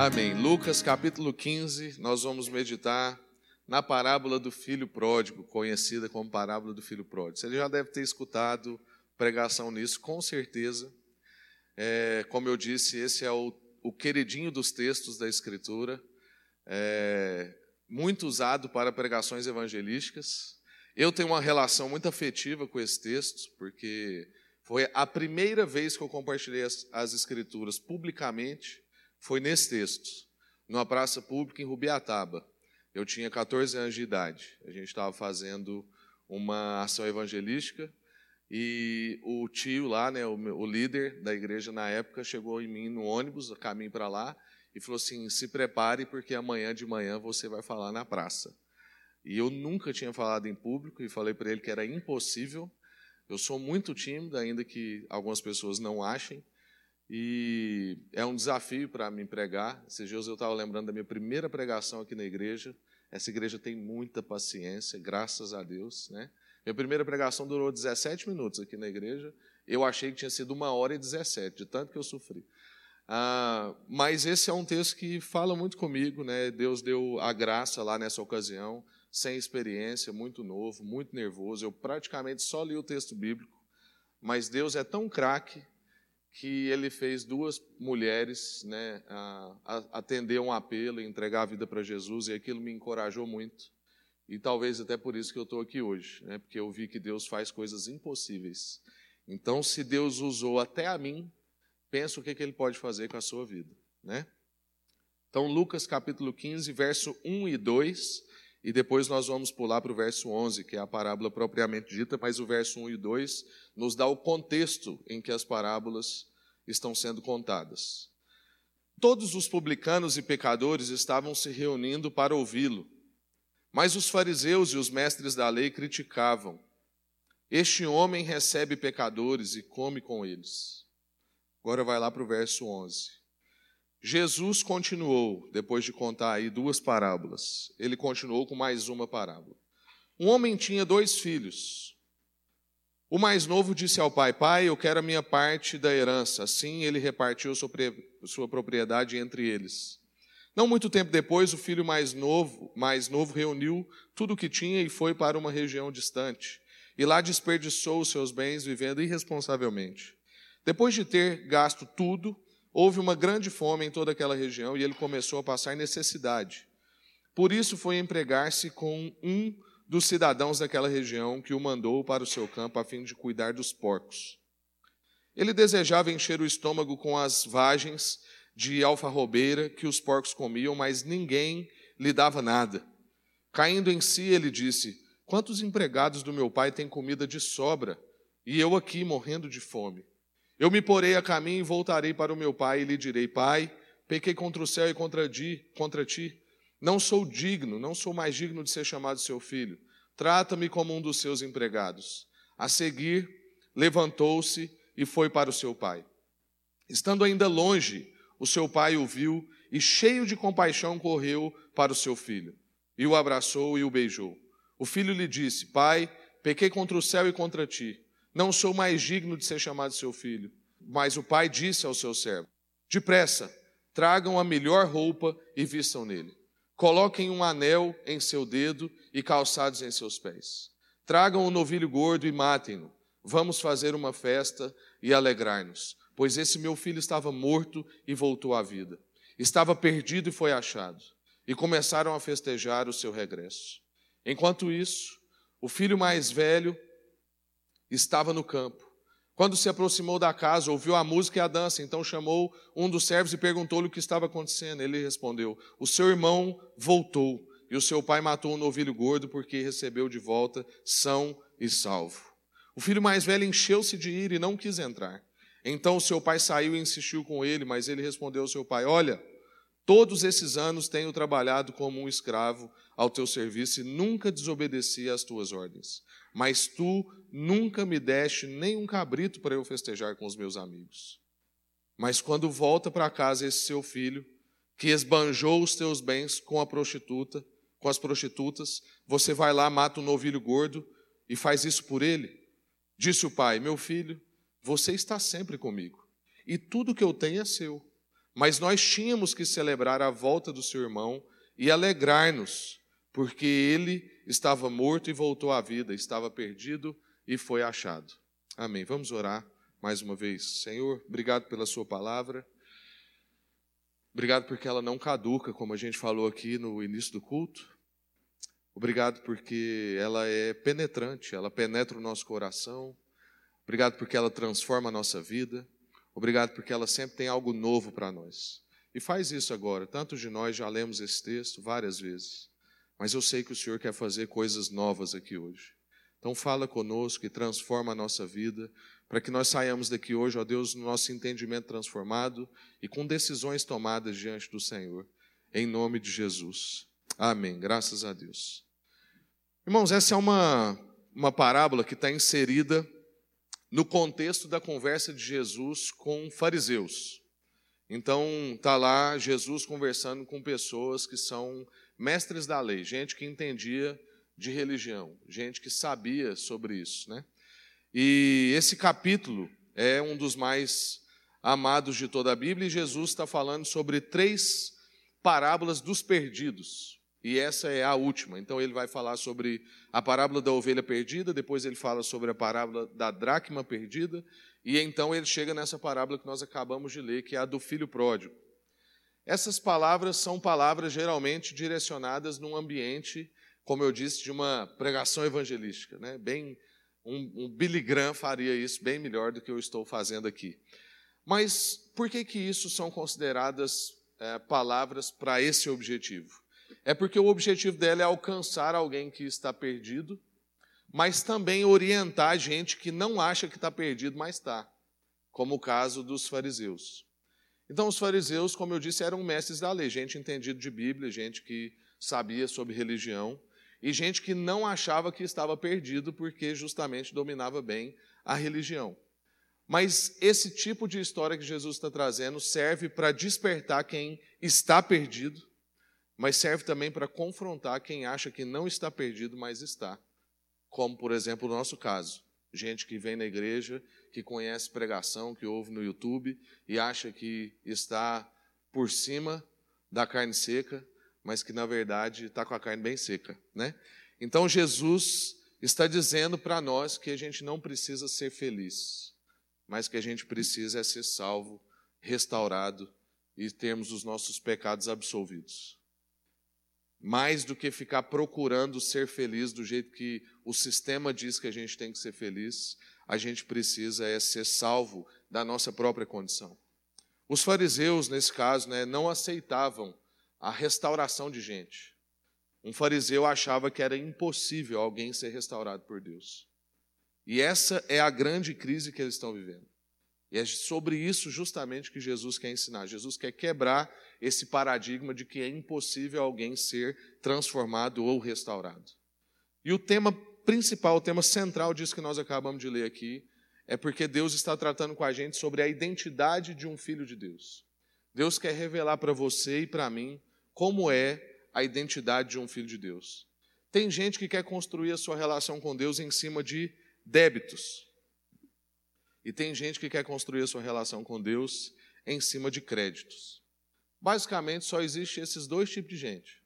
Amém. Lucas capítulo 15, nós vamos meditar na parábola do filho pródigo, conhecida como parábola do filho pródigo. Você já deve ter escutado pregação nisso, com certeza. É, como eu disse, esse é o, o queridinho dos textos da Escritura, é, muito usado para pregações evangelísticas. Eu tenho uma relação muito afetiva com esse texto, porque foi a primeira vez que eu compartilhei as, as Escrituras publicamente foi nesse texto, numa praça pública em Rubiataba. Eu tinha 14 anos de idade. A gente estava fazendo uma ação evangelística e o tio lá, né, o, líder da igreja na época, chegou em mim no ônibus, caminho para lá, e falou assim: se prepare, porque amanhã de manhã você vai falar na praça. E eu nunca tinha falado em público e falei para ele que era impossível. Eu sou muito tímido, ainda que algumas pessoas não achem. E é um desafio para me pregar. Esses dias eu estava lembrando da minha primeira pregação aqui na igreja. Essa igreja tem muita paciência, graças a Deus. Né? Minha primeira pregação durou 17 minutos aqui na igreja. Eu achei que tinha sido uma hora e 17, de tanto que eu sofri. Ah, mas esse é um texto que fala muito comigo. Né? Deus deu a graça lá nessa ocasião, sem experiência, muito novo, muito nervoso. Eu praticamente só li o texto bíblico. Mas Deus é tão craque que ele fez duas mulheres né, atender um apelo, entregar a vida para Jesus, e aquilo me encorajou muito. E talvez até por isso que eu estou aqui hoje, né, porque eu vi que Deus faz coisas impossíveis. Então, se Deus usou até a mim, pensa o que, que ele pode fazer com a sua vida. Né? Então, Lucas capítulo 15, verso 1 e 2, e depois nós vamos pular para o verso 11, que é a parábola propriamente dita, mas o verso 1 e 2 nos dá o contexto em que as parábolas estão sendo contadas. Todos os publicanos e pecadores estavam se reunindo para ouvi-lo, mas os fariseus e os mestres da lei criticavam. Este homem recebe pecadores e come com eles. Agora vai lá para o verso 11. Jesus continuou, depois de contar aí duas parábolas, ele continuou com mais uma parábola. Um homem tinha dois filhos. O mais novo disse ao pai: Pai, eu quero a minha parte da herança. Assim ele repartiu sua propriedade entre eles. Não muito tempo depois, o filho mais novo, mais novo reuniu tudo o que tinha e foi para uma região distante. E lá desperdiçou os seus bens vivendo irresponsavelmente. Depois de ter gasto tudo, houve uma grande fome em toda aquela região e ele começou a passar necessidade. Por isso foi empregar-se com um dos cidadãos daquela região que o mandou para o seu campo a fim de cuidar dos porcos. Ele desejava encher o estômago com as vagens de alfarrobeira que os porcos comiam, mas ninguém lhe dava nada. Caindo em si, ele disse: Quantos empregados do meu pai têm comida de sobra, e eu aqui morrendo de fome? Eu me porei a caminho e voltarei para o meu pai e lhe direi: Pai, pequei contra o céu e contra ti, contra ti. Não sou digno, não sou mais digno de ser chamado seu filho. Trata-me como um dos seus empregados. A seguir, levantou-se e foi para o seu pai. Estando ainda longe, o seu pai o viu e, cheio de compaixão, correu para o seu filho e o abraçou e o beijou. O filho lhe disse: Pai, pequei contra o céu e contra ti. Não sou mais digno de ser chamado seu filho. Mas o pai disse ao seu servo: Depressa, tragam a melhor roupa e vistam nele. Coloquem um anel em seu dedo e calçados em seus pés. Tragam o um novilho gordo e matem-no. Vamos fazer uma festa e alegrar-nos, pois esse meu filho estava morto e voltou à vida. Estava perdido e foi achado. E começaram a festejar o seu regresso. Enquanto isso, o filho mais velho estava no campo. Quando se aproximou da casa, ouviu a música e a dança, então chamou um dos servos e perguntou-lhe o que estava acontecendo. Ele respondeu: O seu irmão voltou e o seu pai matou um novilho gordo porque recebeu de volta são e salvo. O filho mais velho encheu-se de ira e não quis entrar. Então o seu pai saiu e insistiu com ele, mas ele respondeu ao seu pai: Olha, todos esses anos tenho trabalhado como um escravo ao teu serviço e nunca desobedeci às tuas ordens. Mas tu nunca me deste nem um cabrito para eu festejar com os meus amigos. Mas quando volta para casa esse seu filho, que esbanjou os teus bens com a prostituta, com as prostitutas, você vai lá, mata um novilho gordo e faz isso por ele? Disse o pai: Meu filho, você está sempre comigo, e tudo que eu tenho é seu. Mas nós tínhamos que celebrar a volta do seu irmão e alegrar-nos, porque ele estava morto e voltou à vida, estava perdido e foi achado. Amém. Vamos orar mais uma vez. Senhor, obrigado pela Sua palavra. Obrigado porque ela não caduca, como a gente falou aqui no início do culto. Obrigado porque ela é penetrante, ela penetra o nosso coração. Obrigado porque ela transforma a nossa vida. Obrigado porque ela sempre tem algo novo para nós. E faz isso agora. Tantos de nós já lemos esse texto várias vezes. Mas eu sei que o Senhor quer fazer coisas novas aqui hoje. Então fala conosco e transforma a nossa vida, para que nós saiamos daqui hoje, ó Deus, no nosso entendimento transformado e com decisões tomadas diante do Senhor. Em nome de Jesus. Amém. Graças a Deus. Irmãos, essa é uma, uma parábola que está inserida no contexto da conversa de Jesus com fariseus. Então, está lá Jesus conversando com pessoas que são mestres da lei, gente que entendia de religião, gente que sabia sobre isso. Né? E esse capítulo é um dos mais amados de toda a Bíblia, e Jesus está falando sobre três parábolas dos perdidos. E essa é a última. Então ele vai falar sobre a parábola da ovelha perdida, depois ele fala sobre a parábola da dracma perdida, e então ele chega nessa parábola que nós acabamos de ler, que é a do filho pródigo. Essas palavras são palavras geralmente direcionadas num ambiente, como eu disse, de uma pregação evangelística. Né? Bem, um, um Billy Graham faria isso bem melhor do que eu estou fazendo aqui. Mas por que, que isso são consideradas é, palavras para esse objetivo? É porque o objetivo dela é alcançar alguém que está perdido, mas também orientar gente que não acha que está perdido, mas está, como o caso dos fariseus. Então, os fariseus, como eu disse, eram mestres da lei, gente entendida de Bíblia, gente que sabia sobre religião, e gente que não achava que estava perdido porque justamente dominava bem a religião. Mas esse tipo de história que Jesus está trazendo serve para despertar quem está perdido mas serve também para confrontar quem acha que não está perdido, mas está. Como, por exemplo, o nosso caso. Gente que vem na igreja, que conhece pregação, que ouve no YouTube e acha que está por cima da carne seca, mas que na verdade está com a carne bem seca, né? Então Jesus está dizendo para nós que a gente não precisa ser feliz, mas que a gente precisa é ser salvo, restaurado e termos os nossos pecados absolvidos mais do que ficar procurando ser feliz do jeito que o sistema diz que a gente tem que ser feliz, a gente precisa é ser salvo da nossa própria condição. Os fariseus, nesse caso, né, não aceitavam a restauração de gente. Um fariseu achava que era impossível alguém ser restaurado por Deus. E essa é a grande crise que eles estão vivendo. E é sobre isso justamente que Jesus quer ensinar. Jesus quer quebrar esse paradigma de que é impossível alguém ser transformado ou restaurado. E o tema principal, o tema central disso que nós acabamos de ler aqui, é porque Deus está tratando com a gente sobre a identidade de um filho de Deus. Deus quer revelar para você e para mim como é a identidade de um filho de Deus. Tem gente que quer construir a sua relação com Deus em cima de débitos. E tem gente que quer construir a sua relação com Deus em cima de créditos. Basicamente, só existe esses dois tipos de gente.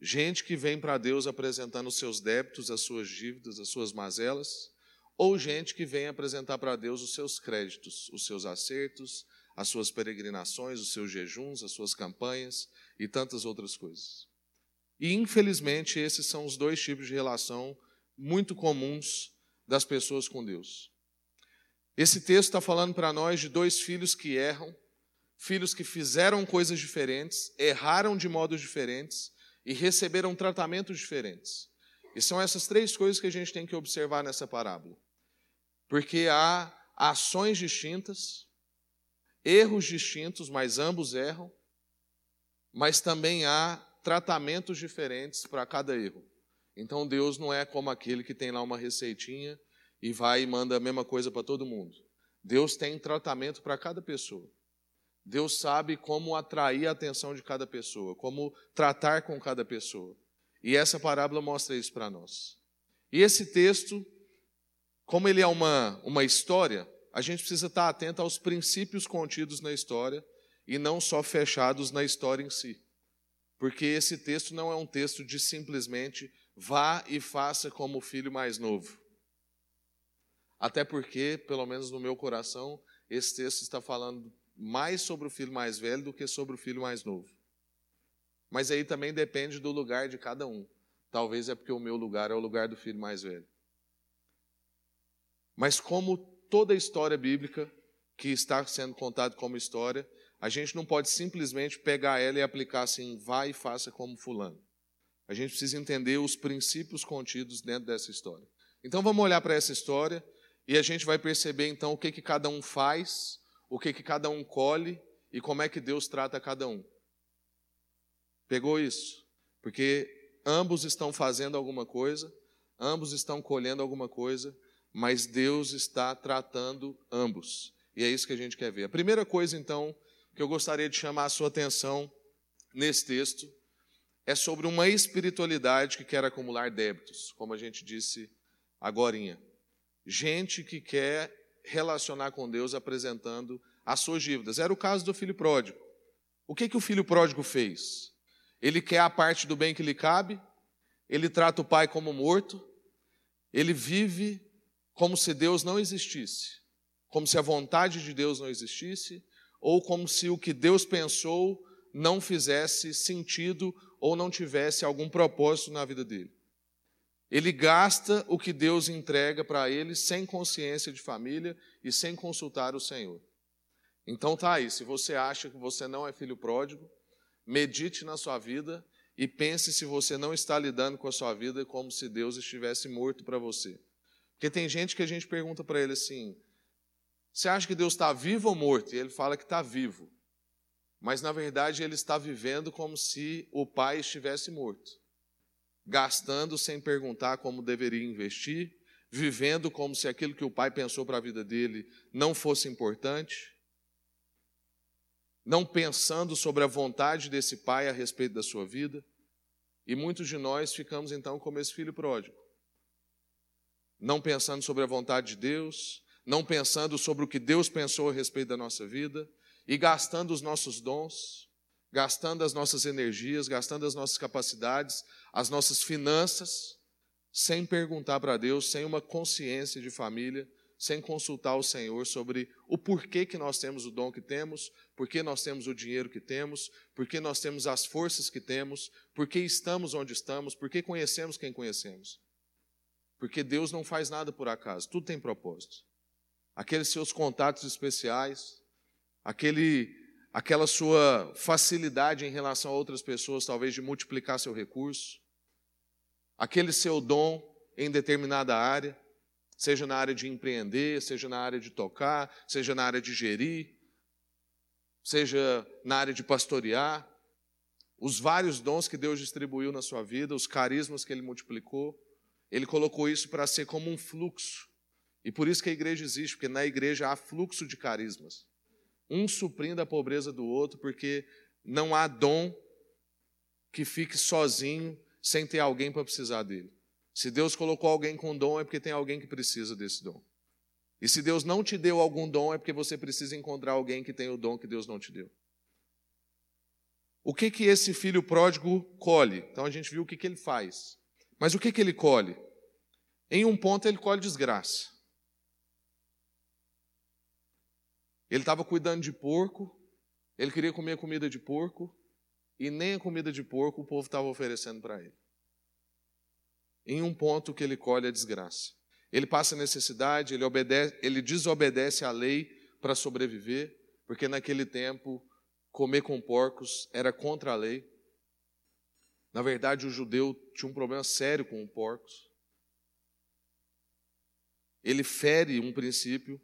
Gente que vem para Deus apresentando os seus débitos, as suas dívidas, as suas mazelas, ou gente que vem apresentar para Deus os seus créditos, os seus acertos, as suas peregrinações, os seus jejuns, as suas campanhas e tantas outras coisas. E, infelizmente, esses são os dois tipos de relação muito comuns das pessoas com Deus. Esse texto está falando para nós de dois filhos que erram filhos que fizeram coisas diferentes, erraram de modos diferentes e receberam tratamentos diferentes. E são essas três coisas que a gente tem que observar nessa parábola. Porque há ações distintas, erros distintos, mas ambos erram, mas também há tratamentos diferentes para cada erro. Então Deus não é como aquele que tem lá uma receitinha e vai e manda a mesma coisa para todo mundo. Deus tem tratamento para cada pessoa. Deus sabe como atrair a atenção de cada pessoa, como tratar com cada pessoa. E essa parábola mostra isso para nós. E esse texto, como ele é uma, uma história, a gente precisa estar atento aos princípios contidos na história e não só fechados na história em si. Porque esse texto não é um texto de simplesmente vá e faça como o filho mais novo. Até porque, pelo menos no meu coração, esse texto está falando mais sobre o filho mais velho do que sobre o filho mais novo. Mas aí também depende do lugar de cada um. Talvez é porque o meu lugar é o lugar do filho mais velho. Mas como toda história bíblica que está sendo contada como história, a gente não pode simplesmente pegar ela e aplicar assim, vai e faça como fulano. A gente precisa entender os princípios contidos dentro dessa história. Então vamos olhar para essa história e a gente vai perceber então o que, que cada um faz, o que, que cada um colhe e como é que Deus trata cada um. Pegou isso? Porque ambos estão fazendo alguma coisa, ambos estão colhendo alguma coisa, mas Deus está tratando ambos. E é isso que a gente quer ver. A primeira coisa, então, que eu gostaria de chamar a sua atenção nesse texto é sobre uma espiritualidade que quer acumular débitos, como a gente disse agorinha gente que quer relacionar com Deus apresentando as suas dívidas. Era o caso do filho pródigo. O que, que o filho pródigo fez? Ele quer a parte do bem que lhe cabe, ele trata o pai como morto, ele vive como se Deus não existisse, como se a vontade de Deus não existisse, ou como se o que Deus pensou não fizesse sentido ou não tivesse algum propósito na vida dele. Ele gasta o que Deus entrega para ele sem consciência de família e sem consultar o Senhor. Então tá aí, se você acha que você não é filho pródigo, medite na sua vida e pense se você não está lidando com a sua vida como se Deus estivesse morto para você. Porque tem gente que a gente pergunta para ele assim: você acha que Deus está vivo ou morto? E ele fala que está vivo. Mas na verdade ele está vivendo como se o pai estivesse morto gastando sem perguntar como deveria investir, vivendo como se aquilo que o pai pensou para a vida dele não fosse importante, não pensando sobre a vontade desse pai a respeito da sua vida. E muitos de nós ficamos então como esse filho pródigo, não pensando sobre a vontade de Deus, não pensando sobre o que Deus pensou a respeito da nossa vida e gastando os nossos dons, gastando as nossas energias, gastando as nossas capacidades, as nossas finanças, sem perguntar para Deus, sem uma consciência de família, sem consultar o Senhor sobre o porquê que nós temos o dom que temos, porquê nós temos o dinheiro que temos, porquê nós temos as forças que temos, porquê estamos onde estamos, porquê conhecemos quem conhecemos. Porque Deus não faz nada por acaso, tudo tem propósito. Aqueles seus contatos especiais, aquele aquela sua facilidade em relação a outras pessoas, talvez de multiplicar seu recurso, aquele seu dom em determinada área, seja na área de empreender, seja na área de tocar, seja na área de gerir, seja na área de pastorear, os vários dons que Deus distribuiu na sua vida, os carismas que Ele multiplicou, Ele colocou isso para ser como um fluxo. E por isso que a igreja existe, porque na igreja há fluxo de carismas um suprindo a pobreza do outro, porque não há dom que fique sozinho sem ter alguém para precisar dele. Se Deus colocou alguém com dom, é porque tem alguém que precisa desse dom. E se Deus não te deu algum dom, é porque você precisa encontrar alguém que tem o dom que Deus não te deu. O que que esse filho pródigo colhe? Então a gente viu o que, que ele faz. Mas o que, que ele colhe? Em um ponto ele colhe desgraça. Ele estava cuidando de porco, ele queria comer comida de porco, e nem a comida de porco o povo estava oferecendo para ele. Em um ponto que ele colhe a desgraça. Ele passa necessidade, ele, obedece, ele desobedece à lei para sobreviver, porque naquele tempo comer com porcos era contra a lei. Na verdade, o judeu tinha um problema sério com os porcos. Ele fere um princípio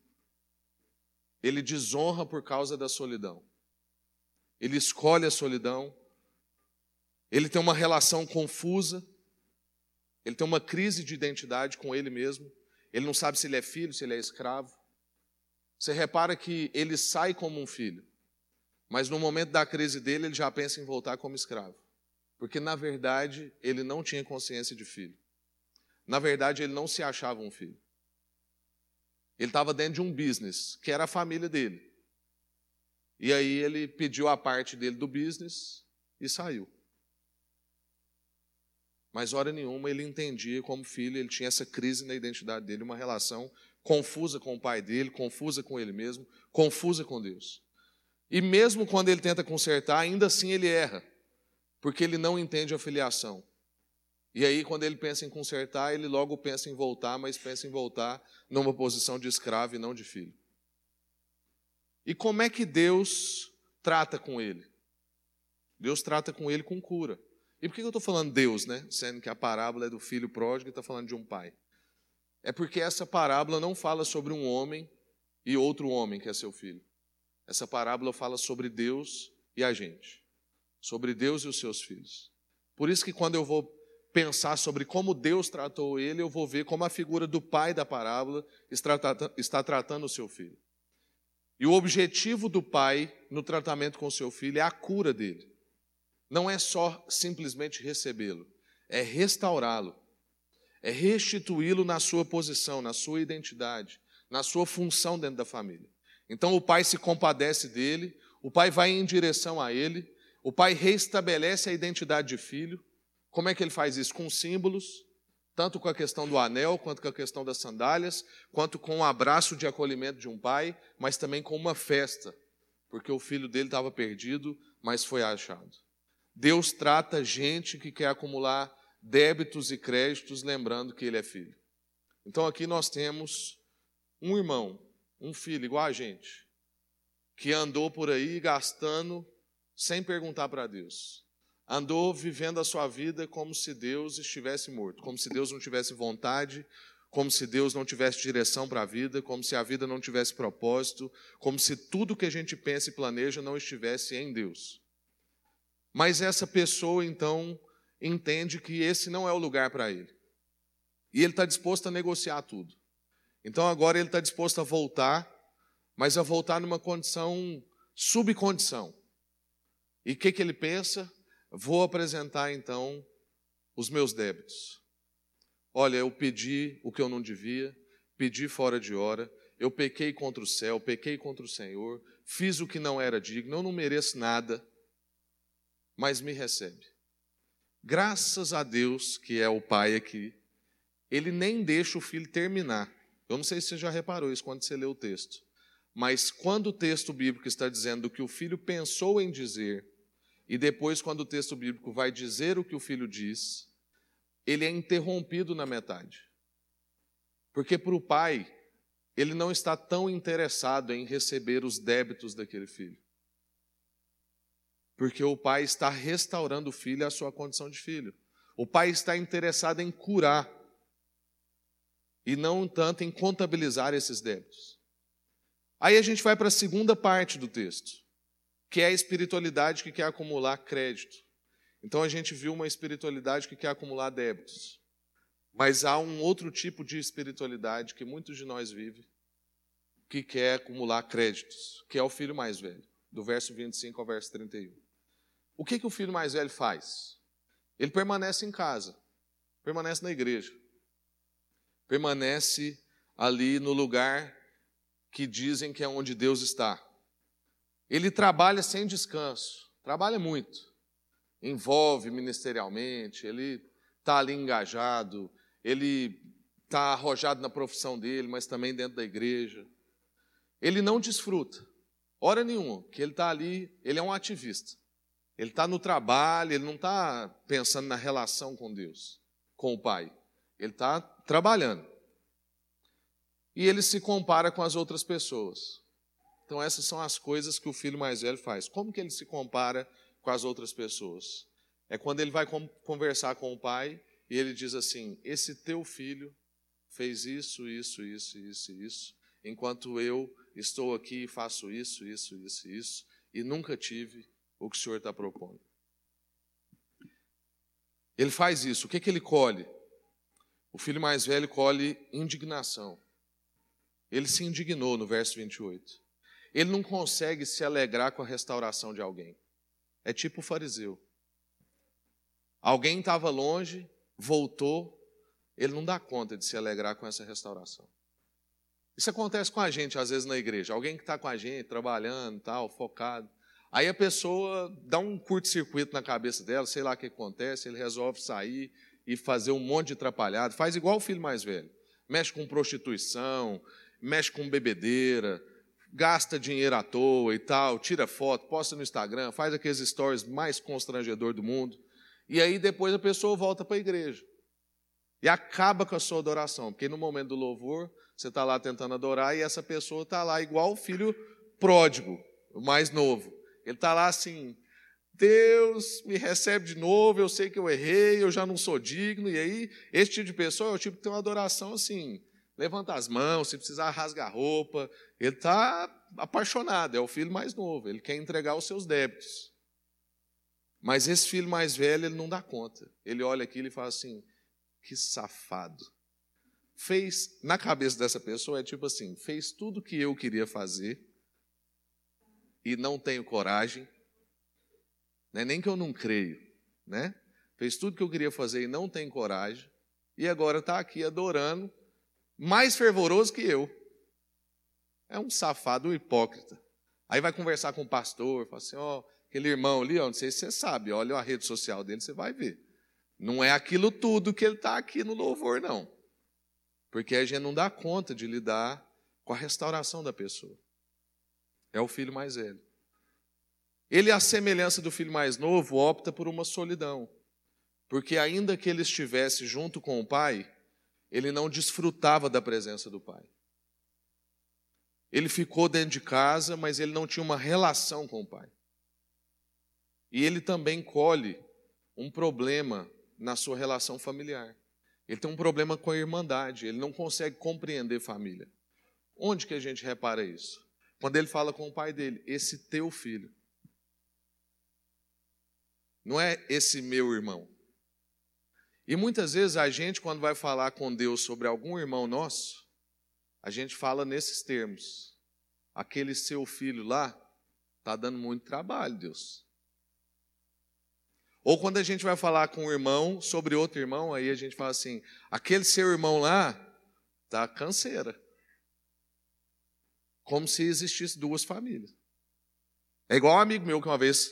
ele desonra por causa da solidão. Ele escolhe a solidão. Ele tem uma relação confusa. Ele tem uma crise de identidade com ele mesmo. Ele não sabe se ele é filho, se ele é escravo. Você repara que ele sai como um filho, mas no momento da crise dele, ele já pensa em voltar como escravo. Porque, na verdade, ele não tinha consciência de filho. Na verdade, ele não se achava um filho. Ele estava dentro de um business, que era a família dele. E aí ele pediu a parte dele do business e saiu. Mas hora nenhuma ele entendia como filho, ele tinha essa crise na identidade dele, uma relação confusa com o pai dele, confusa com ele mesmo, confusa com Deus. E mesmo quando ele tenta consertar, ainda assim ele erra, porque ele não entende a filiação. E aí, quando ele pensa em consertar, ele logo pensa em voltar, mas pensa em voltar numa posição de escravo e não de filho. E como é que Deus trata com ele? Deus trata com ele com cura. E por que eu estou falando Deus, né? Sendo que a parábola é do filho pródigo e está falando de um pai. É porque essa parábola não fala sobre um homem e outro homem que é seu filho. Essa parábola fala sobre Deus e a gente, sobre Deus e os seus filhos. Por isso que quando eu vou pensar sobre como Deus tratou ele, eu vou ver como a figura do pai da parábola está tratando o seu filho. E o objetivo do pai no tratamento com seu filho é a cura dele. Não é só simplesmente recebê-lo, é restaurá-lo, é restituí-lo na sua posição, na sua identidade, na sua função dentro da família. Então o pai se compadece dele, o pai vai em direção a ele, o pai restabelece a identidade de filho. Como é que ele faz isso? Com símbolos, tanto com a questão do anel, quanto com a questão das sandálias, quanto com o um abraço de acolhimento de um pai, mas também com uma festa, porque o filho dele estava perdido, mas foi achado. Deus trata gente que quer acumular débitos e créditos, lembrando que ele é filho. Então aqui nós temos um irmão, um filho igual a gente, que andou por aí gastando sem perguntar para Deus. Andou vivendo a sua vida como se Deus estivesse morto, como se Deus não tivesse vontade, como se Deus não tivesse direção para a vida, como se a vida não tivesse propósito, como se tudo que a gente pensa e planeja não estivesse em Deus. Mas essa pessoa, então, entende que esse não é o lugar para ele. E ele está disposto a negociar tudo. Então agora ele está disposto a voltar, mas a voltar numa condição, subcondição. E o que, que ele pensa? Vou apresentar então os meus débitos. Olha, eu pedi o que eu não devia, pedi fora de hora, eu pequei contra o céu, pequei contra o Senhor, fiz o que não era digno, eu não mereço nada, mas me recebe. Graças a Deus, que é o pai aqui, ele nem deixa o filho terminar. Eu não sei se você já reparou isso quando você lê o texto. Mas quando o texto bíblico está dizendo que o filho pensou em dizer, e depois, quando o texto bíblico vai dizer o que o filho diz, ele é interrompido na metade. Porque para o pai, ele não está tão interessado em receber os débitos daquele filho. Porque o pai está restaurando o filho à sua condição de filho. O pai está interessado em curar e não tanto em contabilizar esses débitos. Aí a gente vai para a segunda parte do texto, que é a espiritualidade que quer acumular crédito. Então a gente viu uma espiritualidade que quer acumular débitos. Mas há um outro tipo de espiritualidade que muitos de nós vivem, que quer acumular créditos, que é o filho mais velho, do verso 25 ao verso 31. O que, que o filho mais velho faz? Ele permanece em casa, permanece na igreja permanece ali no lugar que dizem que é onde Deus está. Ele trabalha sem descanso, trabalha muito, envolve ministerialmente, ele está ali engajado, ele está arrojado na profissão dele, mas também dentro da igreja. Ele não desfruta, hora nenhuma, que ele está ali, ele é um ativista. Ele está no trabalho, ele não está pensando na relação com Deus, com o Pai. Ele está trabalhando. E ele se compara com as outras pessoas. Então, essas são as coisas que o filho mais velho faz. Como que ele se compara com as outras pessoas? É quando ele vai conversar com o pai e ele diz assim: Esse teu filho fez isso, isso, isso, isso, isso, enquanto eu estou aqui e faço isso, isso, isso, isso, e nunca tive o que o Senhor está propondo. Ele faz isso, o que, que ele colhe? O filho mais velho colhe indignação. Ele se indignou no verso 28. Ele não consegue se alegrar com a restauração de alguém. É tipo o fariseu. Alguém estava longe, voltou, ele não dá conta de se alegrar com essa restauração. Isso acontece com a gente, às vezes, na igreja. Alguém que está com a gente, trabalhando, tal, focado. Aí a pessoa dá um curto-circuito na cabeça dela, sei lá o que acontece, ele resolve sair e fazer um monte de atrapalhado. Faz igual o filho mais velho. Mexe com prostituição, mexe com bebedeira, gasta dinheiro à toa e tal, tira foto, posta no Instagram, faz aqueles stories mais constrangedor do mundo. E aí depois a pessoa volta para a igreja. E acaba com a sua adoração, porque no momento do louvor, você está lá tentando adorar e essa pessoa está lá igual o filho pródigo, o mais novo. Ele está lá assim: Deus me recebe de novo, eu sei que eu errei, eu já não sou digno. E aí, esse tipo de pessoa é o tipo que tem uma adoração assim: levanta as mãos, se precisar, rasga a roupa. Ele está apaixonado, é o filho mais novo, ele quer entregar os seus débitos. Mas esse filho mais velho, ele não dá conta. Ele olha aquilo e fala assim: que safado fez, na cabeça dessa pessoa, é tipo assim: fez tudo que eu queria fazer e não tenho coragem, não é nem que eu não creio, né? Fez tudo que eu queria fazer e não tem coragem, e agora está aqui adorando, mais fervoroso que eu. É um safado, um hipócrita. Aí vai conversar com o pastor, fala assim: ó, oh, aquele irmão ali, ó, não sei se você sabe, olha a rede social dele, você vai ver. Não é aquilo tudo que ele está aqui no louvor, não. Porque a gente não dá conta de lidar com a restauração da pessoa. É o filho mais velho. Ele, à semelhança do filho mais novo, opta por uma solidão. Porque, ainda que ele estivesse junto com o pai, ele não desfrutava da presença do pai. Ele ficou dentro de casa, mas ele não tinha uma relação com o pai. E ele também colhe um problema na sua relação familiar. Ele tem um problema com a irmandade, ele não consegue compreender família. Onde que a gente repara isso? Quando ele fala com o pai dele, esse teu filho. Não é esse meu irmão. E muitas vezes a gente, quando vai falar com Deus sobre algum irmão nosso, a gente fala nesses termos. Aquele seu filho lá está dando muito trabalho, Deus. Ou quando a gente vai falar com um irmão sobre outro irmão, aí a gente fala assim: aquele seu irmão lá tá canseira. Como se existisse duas famílias. É igual um amigo meu que uma vez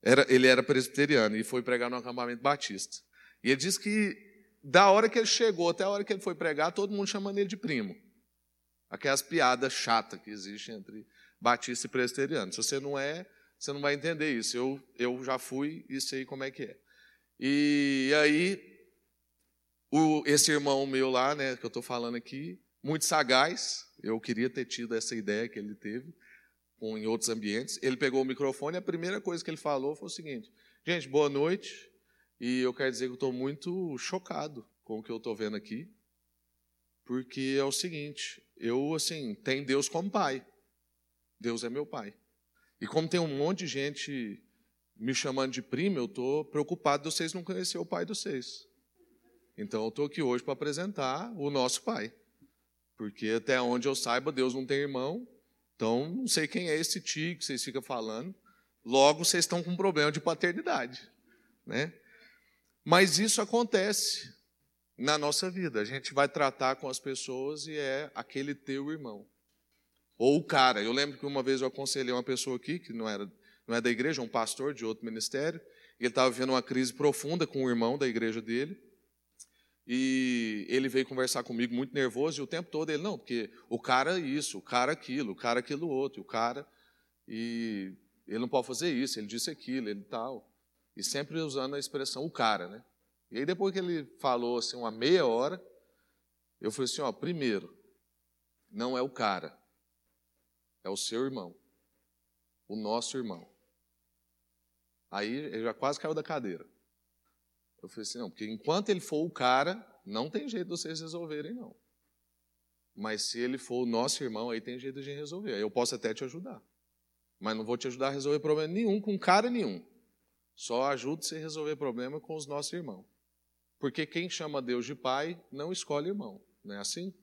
era, ele era presbiteriano e foi pregar no acampamento batista. E ele disse que da hora que ele chegou até a hora que ele foi pregar, todo mundo chamando ele de primo. Aquelas piadas chatas que existem entre batista e presbiteriano. Se você não é, você não vai entender isso. Eu, eu já fui e sei como é que é. E aí, o, esse irmão meu lá, né, que eu estou falando aqui, muito sagaz, eu queria ter tido essa ideia que ele teve com, em outros ambientes. Ele pegou o microfone e a primeira coisa que ele falou foi o seguinte: Gente, boa noite. E eu quero dizer que eu estou muito chocado com o que eu estou vendo aqui, porque é o seguinte: eu, assim, tenho Deus como pai. Deus é meu pai. E como tem um monte de gente me chamando de primo, eu estou preocupado de vocês não conhecer o pai de vocês. Então eu estou aqui hoje para apresentar o nosso pai. Porque até onde eu saiba, Deus não tem irmão. Então não sei quem é esse tio que vocês ficam falando. Logo, vocês estão com um problema de paternidade. Né? Mas isso acontece na nossa vida. A gente vai tratar com as pessoas e é aquele teu irmão. Ou o cara. Eu lembro que uma vez eu aconselhei uma pessoa aqui, que não era não é da igreja, um pastor de outro ministério, ele estava vivendo uma crise profunda com o irmão da igreja dele. E ele veio conversar comigo muito nervoso, e o tempo todo ele, não, porque o cara isso, o cara aquilo, o cara aquilo outro, o cara. E ele não pode fazer isso, ele disse aquilo, ele tal. E sempre usando a expressão o cara, né? E aí depois que ele falou assim, uma meia hora, eu falei assim, ó, primeiro, não é o cara, é o seu irmão. O nosso irmão. Aí ele já quase caiu da cadeira. Eu falei assim, não, porque enquanto ele for o cara, não tem jeito de vocês resolverem, não. Mas se ele for o nosso irmão, aí tem jeito de resolver. Eu posso até te ajudar. Mas não vou te ajudar a resolver problema nenhum com cara nenhum. Só ajude você a resolver problema com os nossos irmãos. Porque quem chama Deus de pai não escolhe irmão. Não é assim?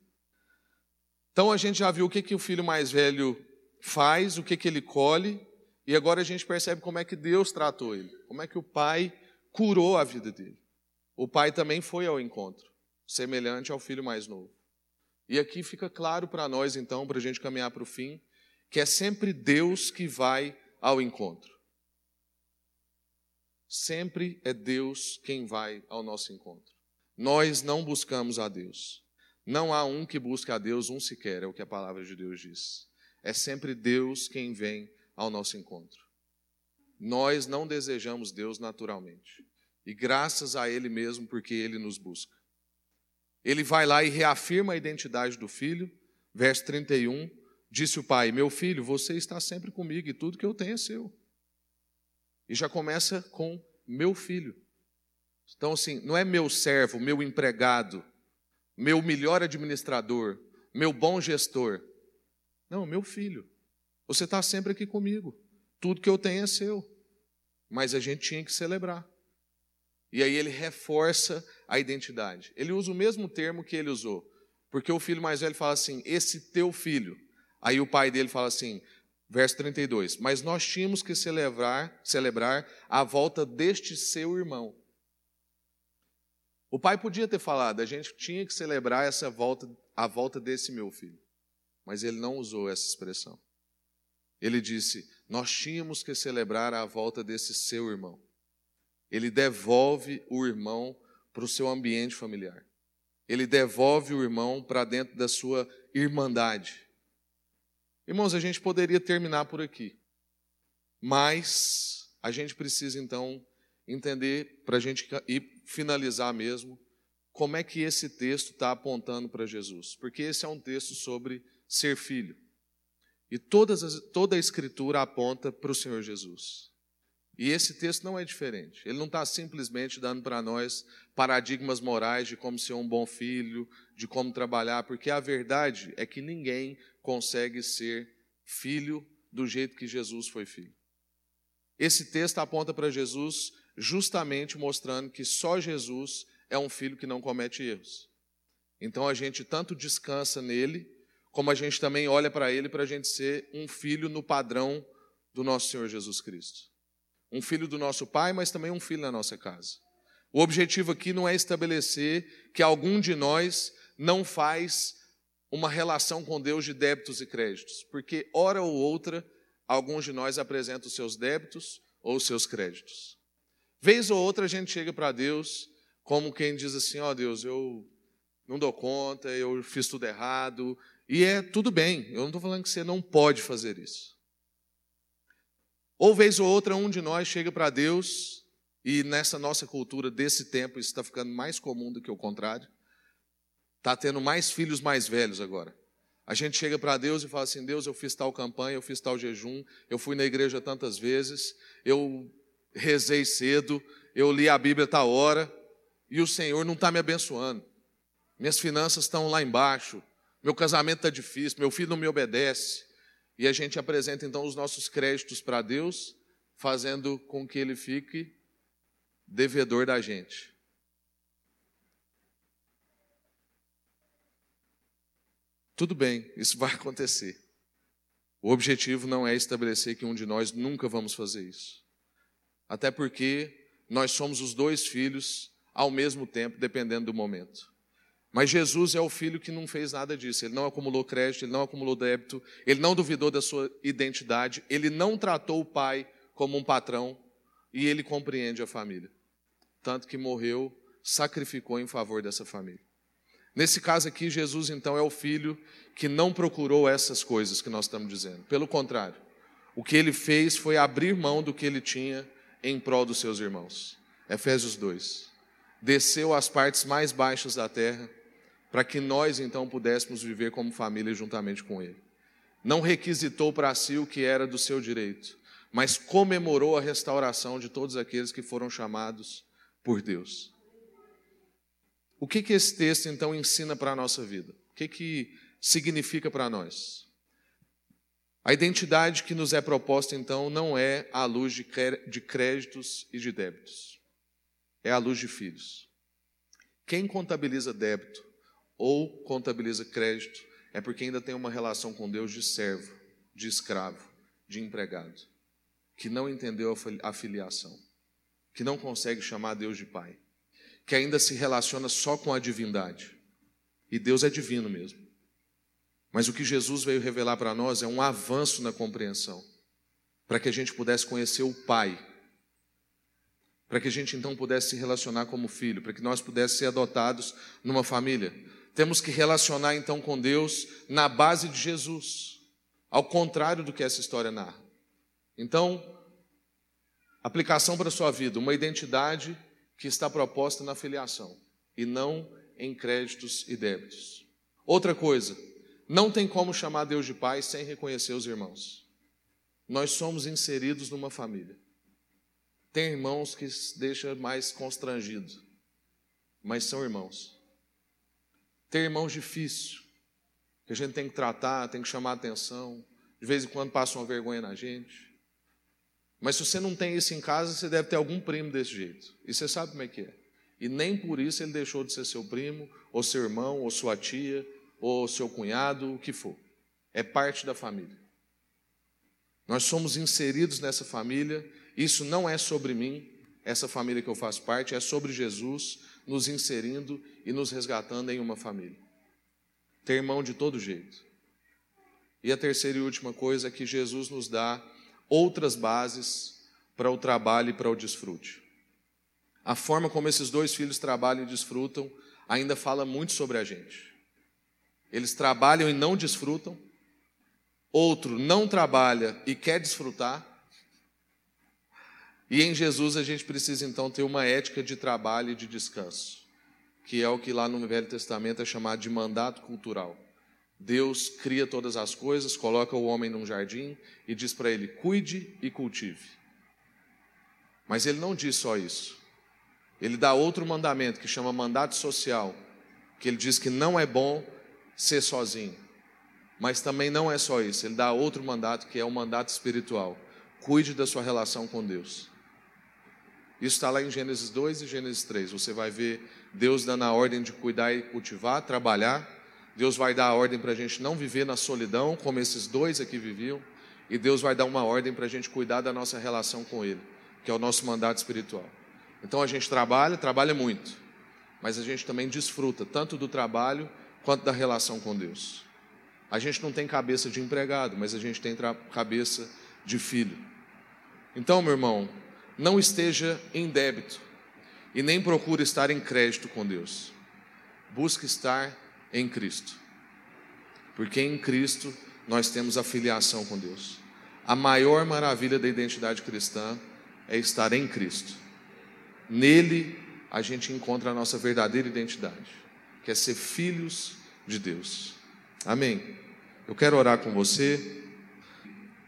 Então a gente já viu o que, que o filho mais velho faz, o que, que ele colhe, e agora a gente percebe como é que Deus tratou ele, como é que o pai curou a vida dele. O pai também foi ao encontro, semelhante ao filho mais novo. E aqui fica claro para nós, então, para a gente caminhar para o fim, que é sempre Deus que vai ao encontro. Sempre é Deus quem vai ao nosso encontro. Nós não buscamos a Deus. Não há um que busque a Deus, um sequer, é o que a palavra de Deus diz. É sempre Deus quem vem ao nosso encontro. Nós não desejamos Deus naturalmente. E graças a Ele mesmo, porque Ele nos busca. Ele vai lá e reafirma a identidade do filho. Verso 31, disse o pai: Meu filho, você está sempre comigo e tudo que eu tenho é seu. E já começa com meu filho. Então, assim, não é meu servo, meu empregado, meu melhor administrador, meu bom gestor. Não, meu filho. Você está sempre aqui comigo. Tudo que eu tenho é seu. Mas a gente tinha que celebrar. E aí ele reforça a identidade. Ele usa o mesmo termo que ele usou. Porque o filho mais velho fala assim: esse teu filho. Aí o pai dele fala assim: Verso 32. Mas nós tínhamos que celebrar, celebrar a volta deste seu irmão. O pai podia ter falado, a gente tinha que celebrar essa volta, a volta desse meu filho. Mas ele não usou essa expressão. Ele disse: Nós tínhamos que celebrar a volta desse seu irmão. Ele devolve o irmão para o seu ambiente familiar. Ele devolve o irmão para dentro da sua irmandade. Irmãos, a gente poderia terminar por aqui, mas a gente precisa então entender, para a gente ir finalizar mesmo, como é que esse texto está apontando para Jesus, porque esse é um texto sobre ser filho. E todas as, toda a Escritura aponta para o Senhor Jesus. E esse texto não é diferente. Ele não está simplesmente dando para nós paradigmas morais de como ser um bom filho, de como trabalhar, porque a verdade é que ninguém consegue ser filho do jeito que Jesus foi filho. Esse texto aponta para Jesus justamente mostrando que só Jesus é um filho que não comete erros. Então a gente tanto descansa nele, como a gente também olha para ele para a gente ser um filho no padrão do nosso Senhor Jesus Cristo. Um filho do nosso Pai, mas também um filho na nossa casa. O objetivo aqui não é estabelecer que algum de nós não faz uma relação com Deus de débitos e créditos, porque hora ou outra alguns de nós apresentam os seus débitos ou os seus créditos. Vez ou outra a gente chega para Deus como quem diz assim: ó oh, Deus, eu não dou conta, eu fiz tudo errado, e é tudo bem, eu não estou falando que você não pode fazer isso. Ou vez ou outra, um de nós chega para Deus, e nessa nossa cultura desse tempo isso está ficando mais comum do que o contrário, está tendo mais filhos mais velhos agora. A gente chega para Deus e fala assim: Deus, eu fiz tal campanha, eu fiz tal jejum, eu fui na igreja tantas vezes, eu rezei cedo, eu li a Bíblia tal hora, e o Senhor não está me abençoando. Minhas finanças estão lá embaixo, meu casamento está difícil, meu filho não me obedece. E a gente apresenta então os nossos créditos para Deus, fazendo com que ele fique devedor da gente. Tudo bem, isso vai acontecer. O objetivo não é estabelecer que um de nós nunca vamos fazer isso. Até porque nós somos os dois filhos ao mesmo tempo, dependendo do momento. Mas Jesus é o filho que não fez nada disso. Ele não acumulou crédito, ele não acumulou débito, ele não duvidou da sua identidade, ele não tratou o pai como um patrão e ele compreende a família. Tanto que morreu, sacrificou em favor dessa família. Nesse caso aqui, Jesus então é o filho que não procurou essas coisas que nós estamos dizendo. Pelo contrário, o que ele fez foi abrir mão do que ele tinha em prol dos seus irmãos. Efésios 2. Desceu às partes mais baixas da terra, para que nós então pudéssemos viver como família juntamente com ele. Não requisitou para si o que era do seu direito, mas comemorou a restauração de todos aqueles que foram chamados por Deus. O que, que esse texto então ensina para a nossa vida? O que, que significa para nós? A identidade que nos é proposta então não é à luz de créditos e de débitos, é à luz de filhos. Quem contabiliza débito ou contabiliza crédito é porque ainda tem uma relação com Deus de servo, de escravo, de empregado, que não entendeu a filiação, que não consegue chamar Deus de pai que ainda se relaciona só com a divindade. E Deus é divino mesmo. Mas o que Jesus veio revelar para nós é um avanço na compreensão, para que a gente pudesse conhecer o Pai, para que a gente então pudesse se relacionar como filho, para que nós pudéssemos ser adotados numa família. Temos que relacionar então com Deus na base de Jesus, ao contrário do que essa história narra. Então, aplicação para a sua vida, uma identidade que está proposta na filiação e não em créditos e débitos. Outra coisa, não tem como chamar Deus de Pai sem reconhecer os irmãos. Nós somos inseridos numa família. Tem irmãos que deixa mais constrangido, mas são irmãos. Tem irmãos difíceis, que a gente tem que tratar, tem que chamar atenção, de vez em quando passa uma vergonha na gente. Mas se você não tem isso em casa, você deve ter algum primo desse jeito. E você sabe como é que é. E nem por isso ele deixou de ser seu primo, ou seu irmão, ou sua tia, ou seu cunhado, o que for. É parte da família. Nós somos inseridos nessa família. Isso não é sobre mim, essa família que eu faço parte, é sobre Jesus nos inserindo e nos resgatando em uma família. Ter irmão de todo jeito. E a terceira e última coisa é que Jesus nos dá outras bases para o trabalho e para o desfrute. A forma como esses dois filhos trabalham e desfrutam ainda fala muito sobre a gente. Eles trabalham e não desfrutam. Outro não trabalha e quer desfrutar. E em Jesus a gente precisa então ter uma ética de trabalho e de descanso, que é o que lá no Velho Testamento é chamado de mandato cultural. Deus cria todas as coisas, coloca o homem num jardim e diz para ele: cuide e cultive. Mas ele não diz só isso. Ele dá outro mandamento que chama mandato social, que ele diz que não é bom ser sozinho. Mas também não é só isso, ele dá outro mandato que é o mandato espiritual. Cuide da sua relação com Deus. Isso está lá em Gênesis 2 e Gênesis 3. Você vai ver Deus dando a ordem de cuidar e cultivar, trabalhar Deus vai dar a ordem para a gente não viver na solidão, como esses dois aqui viviam, e Deus vai dar uma ordem para a gente cuidar da nossa relação com Ele, que é o nosso mandato espiritual. Então a gente trabalha, trabalha muito, mas a gente também desfruta tanto do trabalho quanto da relação com Deus. A gente não tem cabeça de empregado, mas a gente tem cabeça de filho. Então, meu irmão, não esteja em débito e nem procure estar em crédito com Deus. Busque estar em Cristo. Porque em Cristo nós temos a filiação com Deus. A maior maravilha da identidade cristã é estar em Cristo. Nele a gente encontra a nossa verdadeira identidade, que é ser filhos de Deus. Amém. Eu quero orar com você.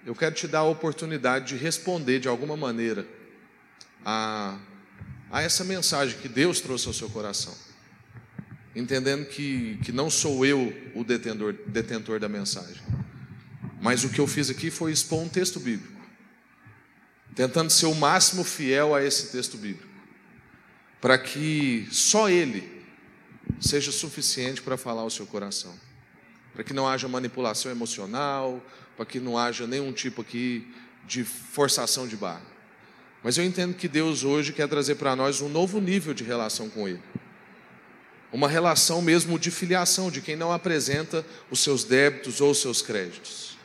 Eu quero te dar a oportunidade de responder de alguma maneira a, a essa mensagem que Deus trouxe ao seu coração entendendo que, que não sou eu o detentor, detentor da mensagem. Mas o que eu fiz aqui foi expor um texto bíblico, tentando ser o máximo fiel a esse texto bíblico, para que só ele seja suficiente para falar ao seu coração, para que não haja manipulação emocional, para que não haja nenhum tipo aqui de forçação de barra. Mas eu entendo que Deus hoje quer trazer para nós um novo nível de relação com Ele uma relação mesmo de filiação, de quem não apresenta os seus débitos ou os seus créditos.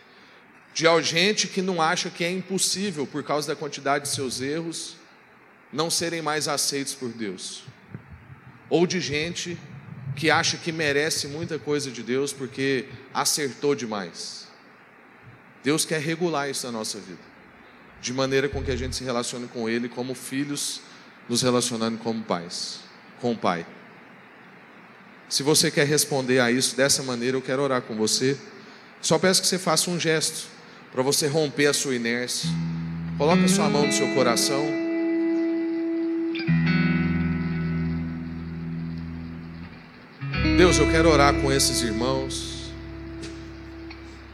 De gente que não acha que é impossível, por causa da quantidade de seus erros, não serem mais aceitos por Deus. Ou de gente que acha que merece muita coisa de Deus porque acertou demais. Deus quer regular isso na nossa vida, de maneira com que a gente se relacione com Ele como filhos, nos relacionando como pais, com o Pai. Se você quer responder a isso dessa maneira, eu quero orar com você. Só peço que você faça um gesto para você romper a sua inércia. Coloque a sua mão no seu coração. Deus, eu quero orar com esses irmãos,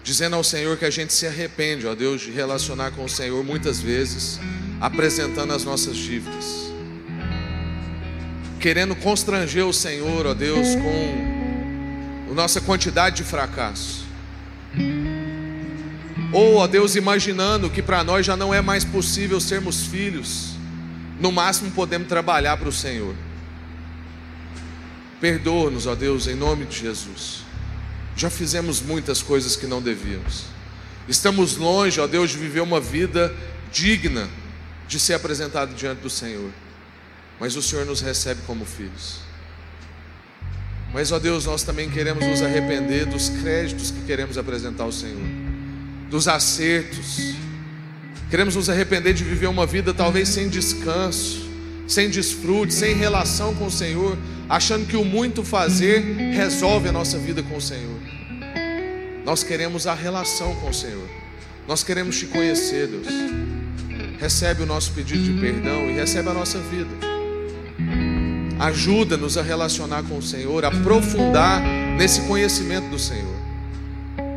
dizendo ao Senhor que a gente se arrepende, ó Deus, de relacionar com o Senhor muitas vezes, apresentando as nossas dívidas querendo constranger o Senhor, ó Deus, com a nossa quantidade de fracasso. Ou, ó Deus, imaginando que para nós já não é mais possível sermos filhos, no máximo podemos trabalhar para o Senhor. Perdoa-nos, ó Deus, em nome de Jesus, Já fizemos muitas coisas que não devíamos. Estamos longe, ó Deus, de viver uma vida digna de ser apresentado diante do Senhor. Mas o Senhor nos recebe como filhos. Mas, ó Deus, nós também queremos nos arrepender dos créditos que queremos apresentar ao Senhor, dos acertos. Queremos nos arrepender de viver uma vida talvez sem descanso, sem desfrute, sem relação com o Senhor, achando que o muito fazer resolve a nossa vida com o Senhor. Nós queremos a relação com o Senhor. Nós queremos te conhecer, Deus. Recebe o nosso pedido de perdão e recebe a nossa vida. Ajuda-nos a relacionar com o Senhor, a aprofundar nesse conhecimento do Senhor.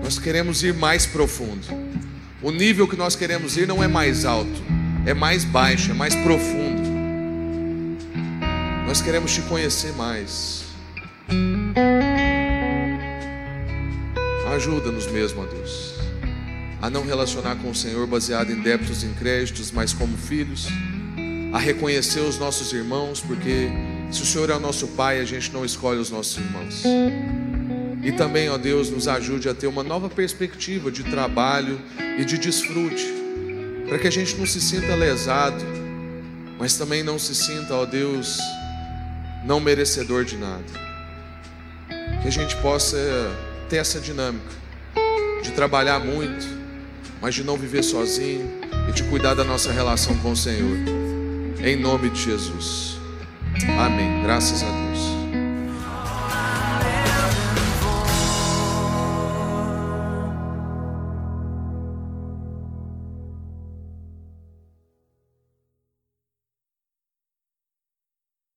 Nós queremos ir mais profundo. O nível que nós queremos ir não é mais alto, é mais baixo, é mais profundo. Nós queremos te conhecer mais. Ajuda-nos mesmo, ó Deus, a não relacionar com o Senhor baseado em débitos e em créditos, mas como filhos, a reconhecer os nossos irmãos, porque se o Senhor é o nosso Pai, a gente não escolhe os nossos irmãos. E também, ó Deus, nos ajude a ter uma nova perspectiva de trabalho e de desfrute, para que a gente não se sinta lesado, mas também não se sinta, ó Deus, não merecedor de nada. Que a gente possa ter essa dinâmica de trabalhar muito, mas de não viver sozinho e de cuidar da nossa relação com o Senhor. Em nome de Jesus. Amém. Graças a Deus.